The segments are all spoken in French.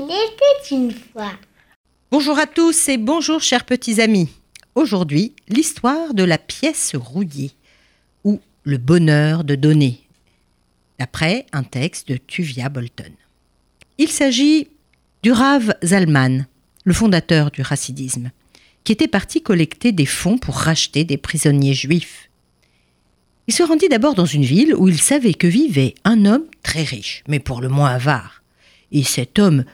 Il était une fois. Bonjour à tous et bonjour chers petits amis. Aujourd'hui, l'histoire de la pièce rouillée ou le bonheur de donner, d'après un texte de Tuvia Bolton. Il s'agit du Rav Zalman, le fondateur du racidisme, qui était parti collecter des fonds pour racheter des prisonniers juifs. Il se rendit d'abord dans une ville où il savait que vivait un homme très riche, mais pour le moins avare. Et cet homme,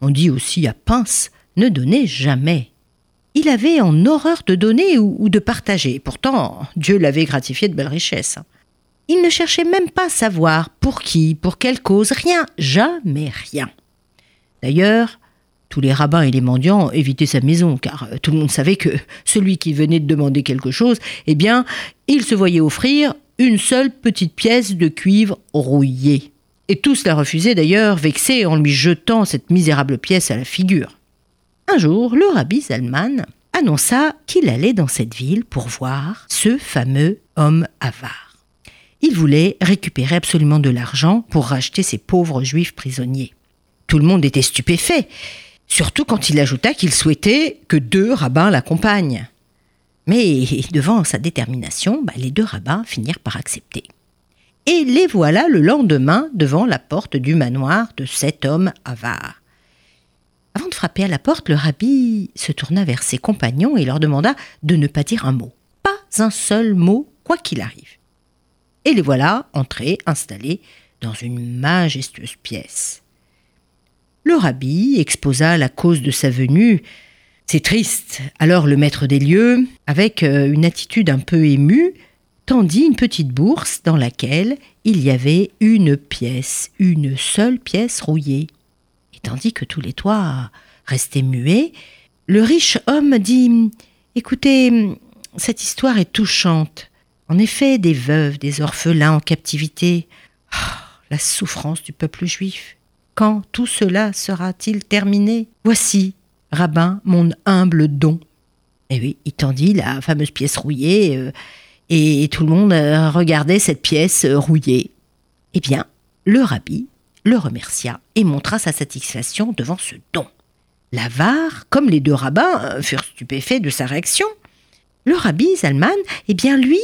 on dit aussi à pince, ne donnait jamais. Il avait en horreur de donner ou, de partager. Pourtant, Dieu l'avait gratifié de belles richesses. Il ne cherchait même pas à savoir pour qui, pour quelle cause, rien, jamais rien. D'ailleurs, tous les rabbins et les mendiants évitaient sa maison, car tout le monde savait que celui qui venait de demander quelque chose, eh bien, il se voyait offrir une seule petite pièce de cuivre rouillée. Et tous la refusaient d'ailleurs, vexés en lui jetant cette misérable pièce à la figure. Un jour, le rabbi Zalman annonça qu'il allait dans cette ville pour voir ce fameux homme avare. Il voulait récupérer absolument de l'argent pour racheter ces pauvres juifs prisonniers. Tout le monde était stupéfait, surtout quand il ajouta qu'il souhaitait que deux rabbins l'accompagnent. Mais devant sa détermination, bah, les deux rabbins finirent par accepter. Et les voilà le lendemain devant la porte du manoir de cet homme avare. Avant de frapper à la porte, le rabbi se tourna vers ses compagnons et leur demanda de ne pas dire un mot. Pas un seul mot, quoi qu'il arrive. Et les voilà entrés, installés dans une majestueuse pièce. Le rabbi exposa la cause de sa venue. C'est triste. Alors le maître des lieux, avec euh, une attitude un peu émue, tendit une petite bourse dans laquelle il y avait une pièce, une seule pièce rouillée tandis que tous les toits restaient muets, le riche homme dit Écoutez, cette histoire est touchante. En effet, des veuves, des orphelins en captivité. Ah, la souffrance du peuple juif. Quand tout cela sera-t-il terminé? Voici, rabbin, mon humble don. Et oui, il tendit la fameuse pièce rouillée, euh, et tout le monde euh, regardait cette pièce euh, rouillée. Eh bien, le rabbi le remercia et montra sa satisfaction devant ce don. L'avare, comme les deux rabbins, euh, furent stupéfaits de sa réaction. Le rabbi Zalman, eh bien lui,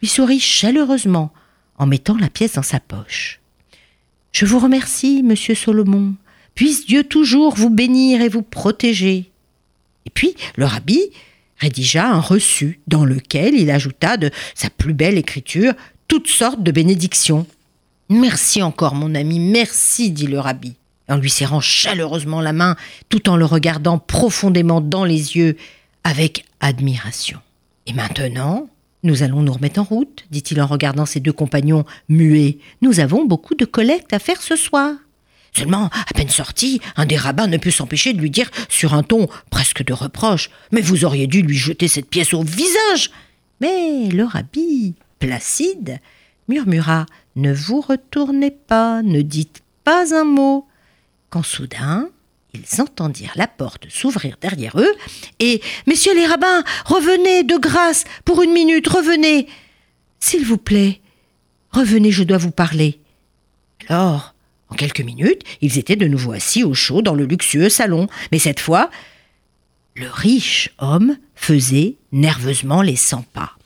lui sourit chaleureusement en mettant la pièce dans sa poche. Je vous remercie, monsieur Solomon. Puisse Dieu toujours vous bénir et vous protéger. Et puis le rabbi rédigea un reçu dans lequel il ajouta de sa plus belle écriture toutes sortes de bénédictions. Merci encore, mon ami, merci, dit le rabbi, en lui serrant chaleureusement la main, tout en le regardant profondément dans les yeux, avec admiration. Et maintenant, nous allons nous remettre en route, dit-il en regardant ses deux compagnons muets. Nous avons beaucoup de collectes à faire ce soir. Seulement, à peine sorti, un des rabbins ne put s'empêcher de lui dire, sur un ton presque de reproche, Mais vous auriez dû lui jeter cette pièce au visage. Mais le rabbi, placide, murmura Ne vous retournez pas, ne dites pas un mot. Quand soudain, ils entendirent la porte s'ouvrir derrière eux, et Messieurs les rabbins, revenez de grâce, pour une minute, revenez. S'il vous plaît, revenez, je dois vous parler. Alors, en quelques minutes, ils étaient de nouveau assis au chaud dans le luxueux salon, mais cette fois, le riche homme faisait nerveusement les cent pas.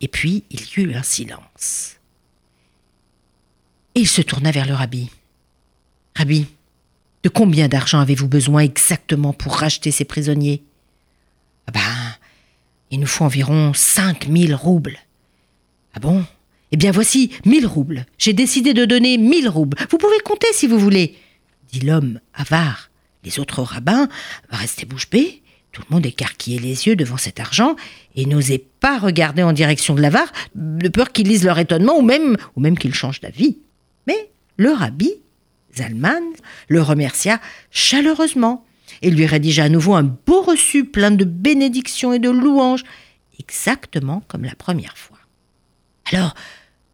Et puis il y eut un silence. Et il se tourna vers le rabbi. Rabbi, de combien d'argent avez-vous besoin exactement pour racheter ces prisonniers? Ah ben, il nous faut environ cinq mille roubles. Ah bon? Eh bien voici mille roubles. J'ai décidé de donner mille roubles. Vous pouvez compter si vous voulez, dit l'homme avare. Les autres rabbins restaient bouche bée. Tout le monde écarquillait les yeux devant cet argent et n'osait pas regarder en direction de l'avare, de peur qu'ils lisent leur étonnement ou même, ou même qu'ils changent d'avis. Mais le rabbi, Zalman, le remercia chaleureusement et lui rédigea à nouveau un beau reçu plein de bénédictions et de louanges, exactement comme la première fois. Alors,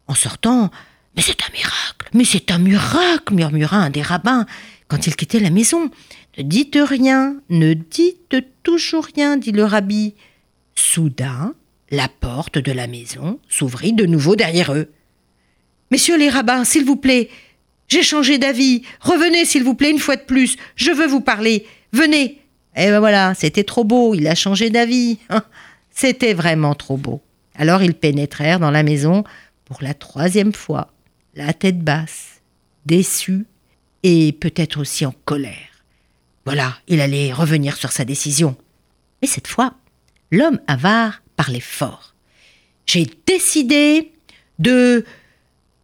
en sortant, Mais c'est un miracle, mais c'est un miracle, murmura un des rabbins quand il quittait la maison. Ne dites rien, ne dites toujours rien, dit le rabbi. Soudain, la porte de la maison s'ouvrit de nouveau derrière eux. Messieurs les rabbins, s'il vous plaît, j'ai changé d'avis. Revenez, s'il vous plaît, une fois de plus. Je veux vous parler. Venez. Et ben voilà, c'était trop beau, il a changé d'avis. C'était vraiment trop beau. Alors ils pénétrèrent dans la maison pour la troisième fois, la tête basse, déçus et peut-être aussi en colère. Voilà, il allait revenir sur sa décision. Mais cette fois, l'homme avare parlait fort. J'ai décidé de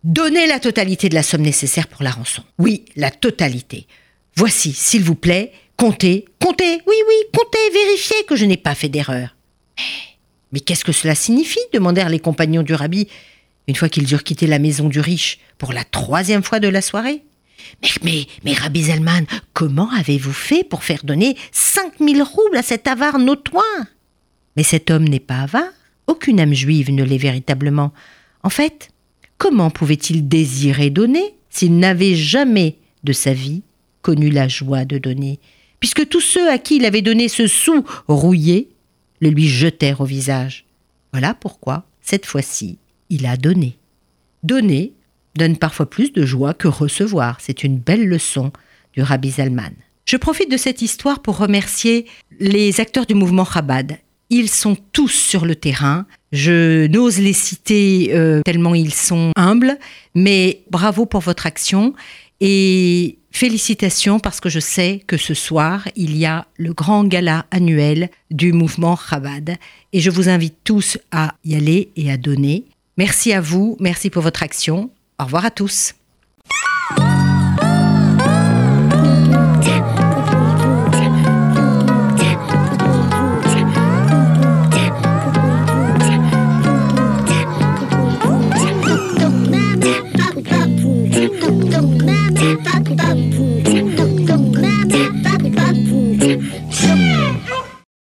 donner la totalité de la somme nécessaire pour la rançon. Oui, la totalité. Voici, s'il vous plaît, comptez, comptez, oui, oui, comptez, vérifiez que je n'ai pas fait d'erreur. Mais qu'est-ce que cela signifie? demandèrent les compagnons du rabbi, une fois qu'ils eurent quitté la maison du riche pour la troisième fois de la soirée. Mais, mais, mais, Rabbi Zelman, comment avez-vous fait pour faire donner cinq mille roubles à cet avare notoire Mais cet homme n'est pas avare. Aucune âme juive ne l'est véritablement. En fait, comment pouvait-il désirer donner s'il n'avait jamais de sa vie connu la joie de donner, puisque tous ceux à qui il avait donné ce sou rouillé le lui jetèrent au visage. Voilà pourquoi, cette fois-ci, il a donné. Donner donne parfois plus de joie que recevoir. C'est une belle leçon du Rabbi Zalman. Je profite de cette histoire pour remercier les acteurs du mouvement Chabad. Ils sont tous sur le terrain. Je n'ose les citer euh, tellement ils sont humbles, mais bravo pour votre action et félicitations parce que je sais que ce soir, il y a le grand gala annuel du mouvement Chabad et je vous invite tous à y aller et à donner. Merci à vous, merci pour votre action. Au revoir à tous.